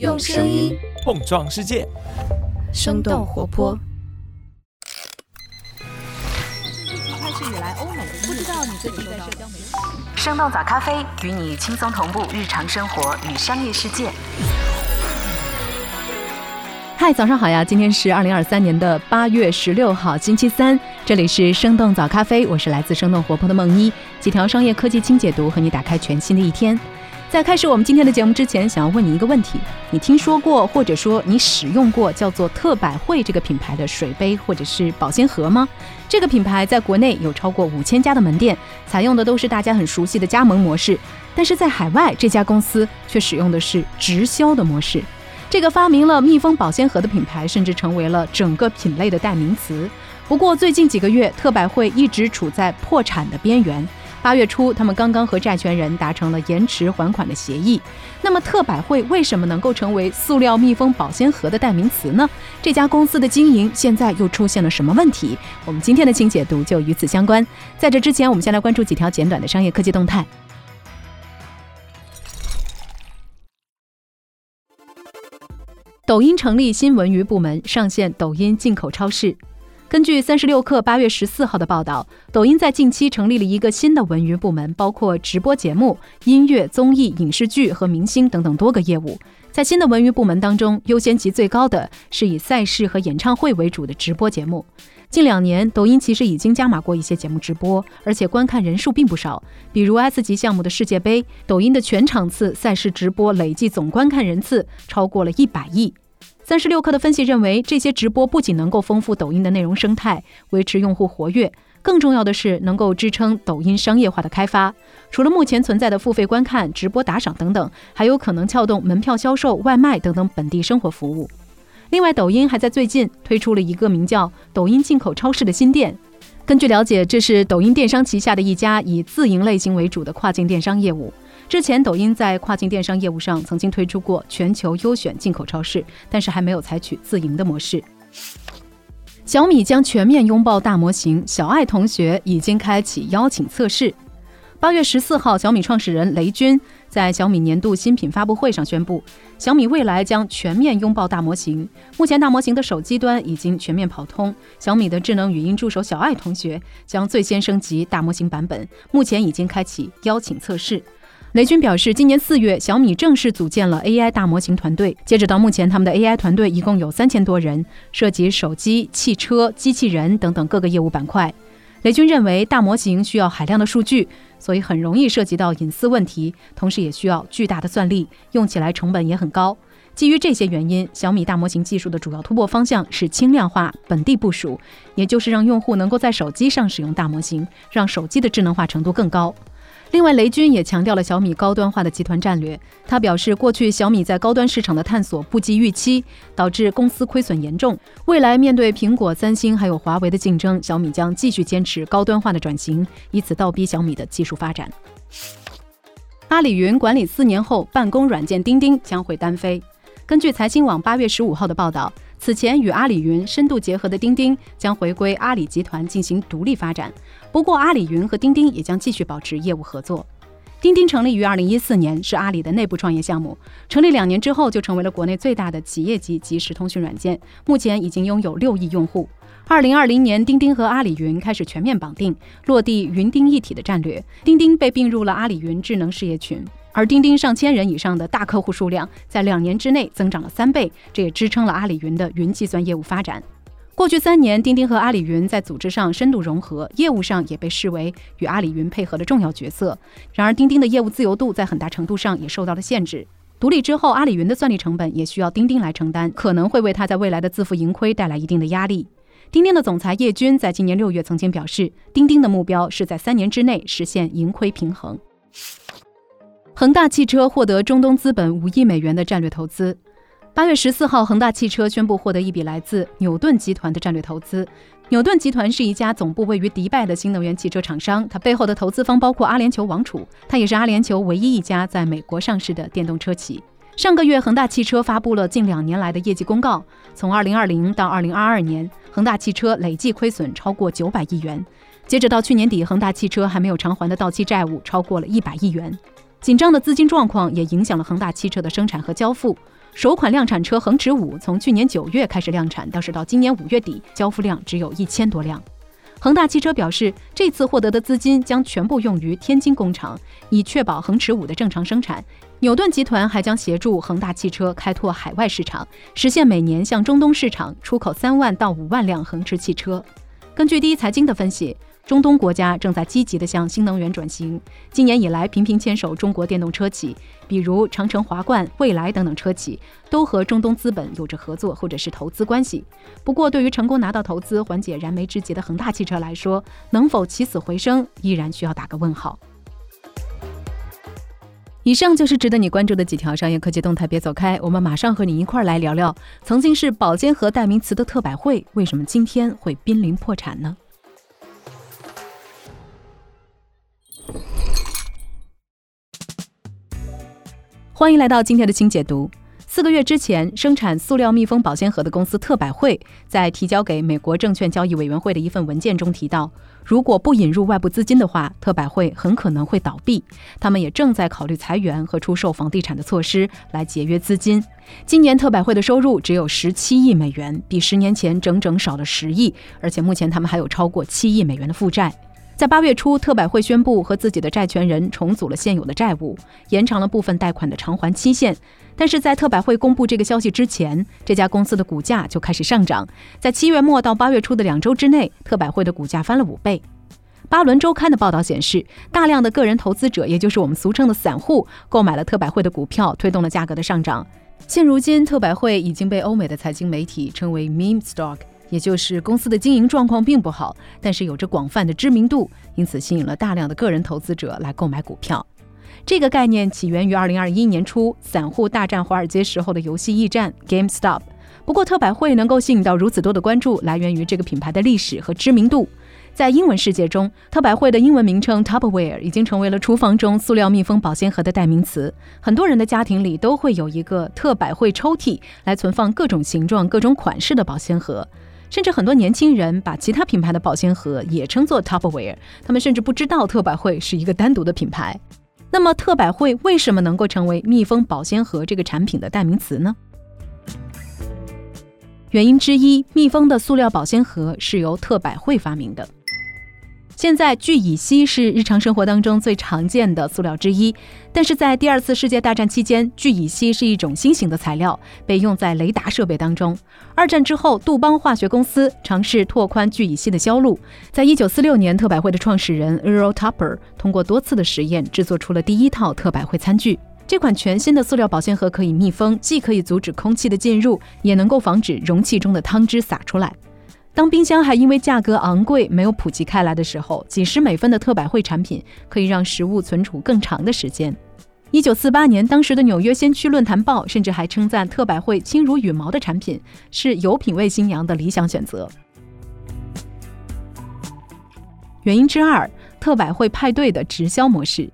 用声音碰撞世界，生动活泼。开始以来，欧美不知道你最近在社交媒体。生动早咖啡与你轻松同步日常生活与商业世界。嗨，早上好呀！今天是二零二三年的八月十六号，星期三。这里是生动早咖啡，我是来自生动活泼的梦一，几条商业科技轻解读，和你打开全新的一天。在开始我们今天的节目之前，想要问你一个问题：你听说过或者说你使用过叫做特百惠这个品牌的水杯或者是保鲜盒吗？这个品牌在国内有超过五千家的门店，采用的都是大家很熟悉的加盟模式，但是在海外这家公司却使用的是直销的模式。这个发明了密封保鲜盒的品牌，甚至成为了整个品类的代名词。不过最近几个月，特百惠一直处在破产的边缘。八月初，他们刚刚和债权人达成了延迟还款的协议。那么，特百惠为什么能够成为塑料密封保鲜盒的代名词呢？这家公司的经营现在又出现了什么问题？我们今天的清解读就与此相关。在这之前，我们先来关注几条简短的商业科技动态。抖音成立新文娱部门，上线抖音进口超市。根据三十六氪八月十四号的报道，抖音在近期成立了一个新的文娱部门，包括直播节目、音乐、综艺、影视剧和明星等等多个业务。在新的文娱部门当中，优先级最高的是以赛事和演唱会为主的直播节目。近两年，抖音其实已经加码过一些节目直播，而且观看人数并不少。比如 S 级项目的世界杯，抖音的全场次赛事直播累计总观看人次超过了一百亿。三十六氪的分析认为，这些直播不仅能够丰富抖音的内容生态，维持用户活跃，更重要的是能够支撑抖音商业化的开发。除了目前存在的付费观看、直播打赏等等，还有可能撬动门票销售、外卖等等本地生活服务。另外，抖音还在最近推出了一个名叫“抖音进口超市”的新店。根据了解，这是抖音电商旗下的一家以自营类型为主的跨境电商业务。之前，抖音在跨境电商业务上曾经推出过全球优选进口超市，但是还没有采取自营的模式。小米将全面拥抱大模型，小爱同学已经开启邀请测试。八月十四号，小米创始人雷军在小米年度新品发布会上宣布，小米未来将全面拥抱大模型。目前，大模型的手机端已经全面跑通，小米的智能语音助手小爱同学将最先升级大模型版本，目前已经开启邀请测试。雷军表示，今年四月，小米正式组建了 AI 大模型团队。截止到目前，他们的 AI 团队一共有三千多人，涉及手机、汽车、机器人等等各个业务板块。雷军认为，大模型需要海量的数据，所以很容易涉及到隐私问题，同时也需要巨大的算力，用起来成本也很高。基于这些原因，小米大模型技术的主要突破方向是轻量化、本地部署，也就是让用户能够在手机上使用大模型，让手机的智能化程度更高。另外，雷军也强调了小米高端化的集团战略。他表示，过去小米在高端市场的探索不及预期，导致公司亏损严重。未来面对苹果、三星还有华为的竞争，小米将继续坚持高端化的转型，以此倒逼小米的技术发展。阿里云管理四年后，办公软件钉钉将会单飞。根据财新网八月十五号的报道。此前与阿里云深度结合的钉钉将回归阿里集团进行独立发展，不过阿里云和钉钉也将继续保持业务合作。钉钉成立于二零一四年，是阿里的内部创业项目。成立两年之后，就成为了国内最大的企业级即时通讯软件，目前已经拥有六亿用户。二零二零年，钉钉和阿里云开始全面绑定，落地云钉一体的战略，钉钉被并入了阿里云智能事业群。而钉钉上千人以上的大客户数量在两年之内增长了三倍，这也支撑了阿里云的云计算业务发展。过去三年，钉钉和阿里云在组织上深度融合，业务上也被视为与阿里云配合的重要角色。然而，钉钉的业务自由度在很大程度上也受到了限制。独立之后，阿里云的算力成本也需要钉钉来承担，可能会为它在未来的自负盈亏带来一定的压力。钉钉的总裁叶军在今年六月曾经表示，钉钉的目标是在三年之内实现盈亏平衡。恒大汽车获得中东资本五亿美元的战略投资。八月十四号，恒大汽车宣布获得一笔来自纽顿集团的战略投资。纽顿集团是一家总部位于迪拜的新能源汽车厂商，它背后的投资方包括阿联酋王储，它也是阿联酋唯一一家在美国上市的电动车企。上个月，恒大汽车发布了近两年来的业绩公告，从二零二零到二零二二年，恒大汽车累计亏损超过九百亿元。截止到去年底，恒大汽车还没有偿还的到期债务超过了一百亿元。紧张的资金状况也影响了恒大汽车的生产和交付。首款量产车恒驰五从去年九月开始量产，但是到今年五月底，交付量只有一千多辆。恒大汽车表示，这次获得的资金将全部用于天津工厂，以确保恒驰五的正常生产。纽顿集团还将协助恒大汽车开拓海外市场，实现每年向中东市场出口三万到五万辆恒驰汽车。根据第一财经的分析。中东国家正在积极地向新能源转型。今年以来，频频牵手中国电动车企，比如长城、华冠、蔚来等等车企，都和中东资本有着合作或者是投资关系。不过，对于成功拿到投资、缓解燃眉之急的恒大汽车来说，能否起死回生，依然需要打个问号。以上就是值得你关注的几条商业科技动态，别走开，我们马上和你一块儿来聊聊，曾经是保监和代名词的特百惠，为什么今天会濒临破产呢？欢迎来到今天的清解读。四个月之前，生产塑料密封保鲜盒的公司特百惠在提交给美国证券交易委员会的一份文件中提到，如果不引入外部资金的话，特百惠很可能会倒闭。他们也正在考虑裁员和出售房地产的措施来节约资金。今年特百惠的收入只有十七亿美元，比十年前整整少了十亿，而且目前他们还有超过七亿美元的负债。在八月初，特百惠宣布和自己的债权人重组了现有的债务，延长了部分贷款的偿还期限。但是在特百惠公布这个消息之前，这家公司的股价就开始上涨。在七月末到八月初的两周之内，特百惠的股价翻了五倍。巴伦周刊的报道显示，大量的个人投资者，也就是我们俗称的散户，购买了特百惠的股票，推动了价格的上涨。现如今，特百惠已经被欧美的财经媒体称为 “meme stock”。也就是公司的经营状况并不好，但是有着广泛的知名度，因此吸引了大量的个人投资者来购买股票。这个概念起源于2021年初散户大战华尔街时候的游戏驿站 GameStop。不过，特百惠能够吸引到如此多的关注，来源于这个品牌的历史和知名度。在英文世界中，特百惠的英文名称 Tupperware 已经成为了厨房中塑料密封保鲜盒的代名词。很多人的家庭里都会有一个特百惠抽屉，来存放各种形状、各种款式的保鲜盒。甚至很多年轻人把其他品牌的保鲜盒也称作 Tupperware，他们甚至不知道特百惠是一个单独的品牌。那么，特百惠为什么能够成为密封保鲜盒这个产品的代名词呢？原因之一，密封的塑料保鲜盒是由特百惠发明的。现在聚乙烯是日常生活当中最常见的塑料之一，但是在第二次世界大战期间，聚乙烯是一种新型的材料，被用在雷达设备当中。二战之后，杜邦化学公司尝试拓宽聚乙烯的销路。在一九四六年，特百惠的创始人 Earl Tupper 通过多次的实验，制作出了第一套特百惠餐具。这款全新的塑料保鲜盒可以密封，既可以阻止空气的进入，也能够防止容器中的汤汁洒出来。当冰箱还因为价格昂贵没有普及开来的时候，几十美分的特百惠产品可以让食物存储更长的时间。一九四八年，当时的纽约先驱论坛报甚至还称赞特百惠轻如羽毛的产品是有品味新娘的理想选择。原因之二，特百惠派对的直销模式。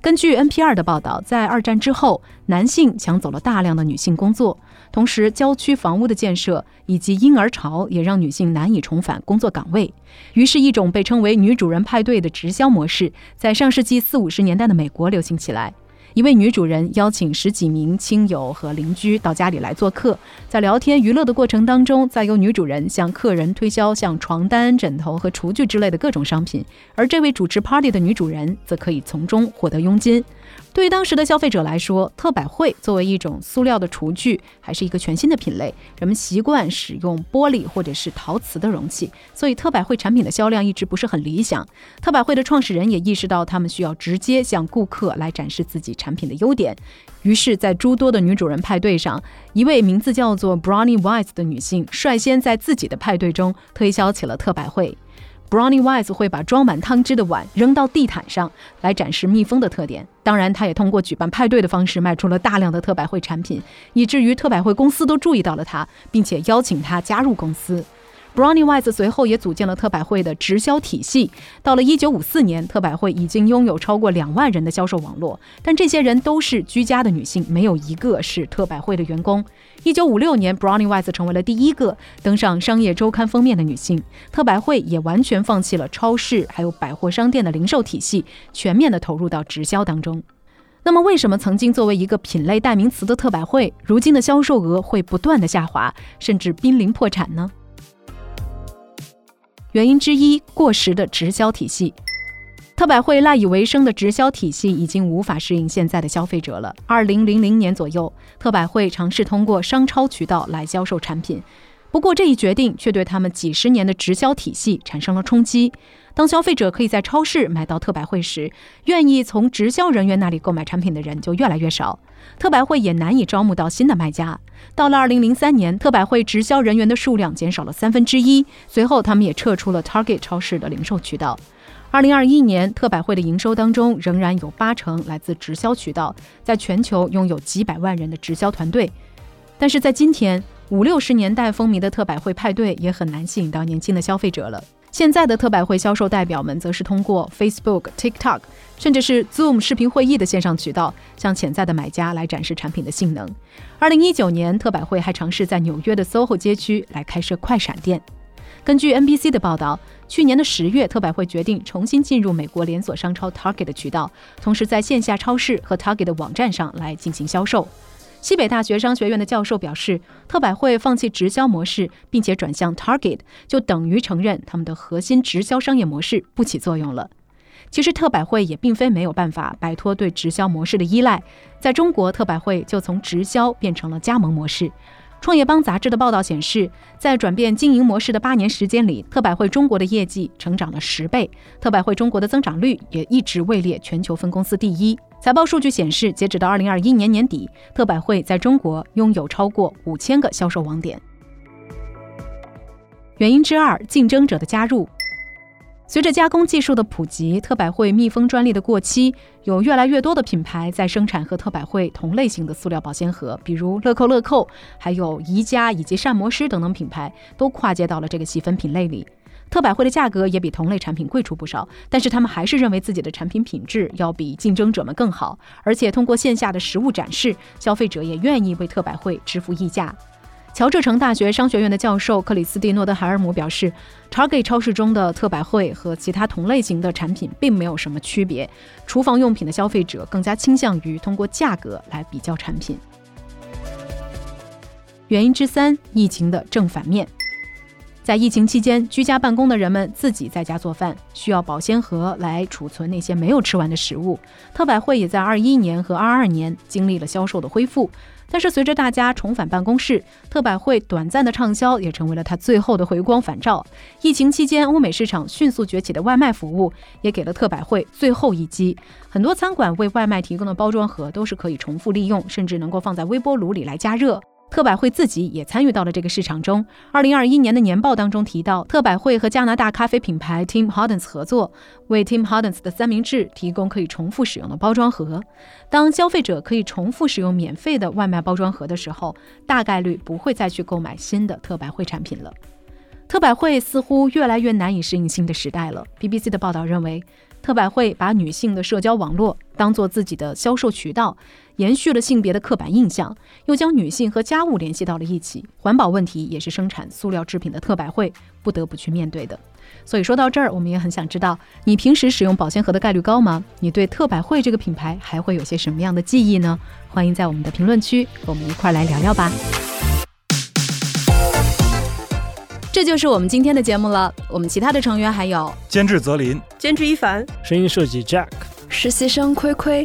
根据 NPR 的报道，在二战之后，男性抢走了大量的女性工作，同时郊区房屋的建设以及婴儿潮也让女性难以重返工作岗位。于是，一种被称为“女主人派对”的直销模式，在上世纪四五十年代的美国流行起来。一位女主人邀请十几名亲友和邻居到家里来做客，在聊天娱乐的过程当中，再由女主人向客人推销像床单、枕头和厨具之类的各种商品，而这位主持 party 的女主人则可以从中获得佣金。对于当时的消费者来说，特百惠作为一种塑料的厨具，还是一个全新的品类。人们习惯使用玻璃或者是陶瓷的容器，所以特百惠产品的销量一直不是很理想。特百惠的创始人也意识到，他们需要直接向顾客来展示自己产品的优点。于是，在诸多的女主人派对上，一位名字叫做 Brownie Wise 的女性率先在自己的派对中推销起了特百惠。Brownie Wise 会把装满汤汁的碗扔到地毯上来展示蜜蜂的特点。当然，他也通过举办派对的方式卖出了大量的特百惠产品，以至于特百惠公司都注意到了他，并且邀请他加入公司。Brownie Wise 随后也组建了特百惠的直销体系。到了1954年，特百惠已经拥有超过两万人的销售网络，但这些人都是居家的女性，没有一个是特百惠的员工。1956年，Brownie Wise 成为了第一个登上商业周刊封面的女性。特百惠也完全放弃了超市还有百货商店的零售体系，全面的投入到直销当中。那么，为什么曾经作为一个品类代名词的特百惠，如今的销售额会不断的下滑，甚至濒临破产呢？原因之一，过时的直销体系。特百惠赖以为生的直销体系已经无法适应现在的消费者了。二零零零年左右，特百惠尝试通过商超渠道来销售产品。不过，这一决定却对他们几十年的直销体系产生了冲击。当消费者可以在超市买到特百惠时，愿意从直销人员那里购买产品的人就越来越少，特百惠也难以招募到新的卖家。到了2003年，特百惠直销人员的数量减少了三分之一，随后他们也撤出了 Target 超市的零售渠道。2021年，特百惠的营收当中仍然有八成来自直销渠道，在全球拥有几百万人的直销团队。但是在今天，五六十年代风靡的特百惠派对也很难吸引到年轻的消费者了。现在的特百惠销售代表们则是通过 Facebook、TikTok，甚至是 Zoom 视频会议的线上渠道，向潜在的买家来展示产品的性能。二零一九年，特百惠还尝试在纽约的 SOHO 街区来开设快闪店。根据 NBC 的报道，去年的十月，特百惠决定重新进入美国连锁商超 Target 的渠道，同时在线下超市和 Target 的网站上来进行销售。西北大学商学院的教授表示，特百惠放弃直销模式，并且转向 Target，就等于承认他们的核心直销商业模式不起作用了。其实，特百惠也并非没有办法摆脱对直销模式的依赖。在中国，特百惠就从直销变成了加盟模式。创业邦杂志的报道显示，在转变经营模式的八年时间里，特百惠中国的业绩成长了十倍，特百惠中国的增长率也一直位列全球分公司第一。财报数据显示，截止到二零二一年年底，特百惠在中国拥有超过五千个销售网点。原因之二，竞争者的加入。随着加工技术的普及，特百惠密封专利的过期，有越来越多的品牌在生产和特百惠同类型的塑料保鲜盒，比如乐扣乐扣，还有宜家以及膳魔师等等品牌，都跨界到了这个细分品类里。特百惠的价格也比同类产品贵出不少，但是他们还是认为自己的产品品质要比竞争者们更好，而且通过线下的实物展示，消费者也愿意为特百惠支付溢价。乔治城大学商学院的教授克里斯蒂诺德海尔姆表示，Target 超市中的特百惠和其他同类型的产品并没有什么区别。厨房用品的消费者更加倾向于通过价格来比较产品。原因之三，疫情的正反面。在疫情期间，居家办公的人们自己在家做饭，需要保鲜盒来储存那些没有吃完的食物。特百惠也在二一年和二二年经历了销售的恢复，但是随着大家重返办公室，特百惠短暂的畅销也成为了它最后的回光返照。疫情期间，欧美市场迅速崛起的外卖服务也给了特百惠最后一击。很多餐馆为外卖提供的包装盒都是可以重复利用，甚至能够放在微波炉里来加热。特百惠自己也参与到了这个市场中。二零二一年的年报当中提到，特百惠和加拿大咖啡品牌 Tim Hortons 合作，为 Tim Hortons 的三明治提供可以重复使用的包装盒。当消费者可以重复使用免费的外卖包装盒的时候，大概率不会再去购买新的特百惠产品了。特百惠似乎越来越难以适应新的时代了。BBC 的报道认为。特百惠把女性的社交网络当做自己的销售渠道，延续了性别的刻板印象，又将女性和家务联系到了一起。环保问题也是生产塑料制品的特百惠不得不去面对的。所以说到这儿，我们也很想知道，你平时使用保鲜盒的概率高吗？你对特百惠这个品牌还会有些什么样的记忆呢？欢迎在我们的评论区和我们一块儿来聊聊吧。这就是我们今天的节目了。我们其他的成员还有监制泽林、监制一凡、声音设计 Jack、实习生亏亏。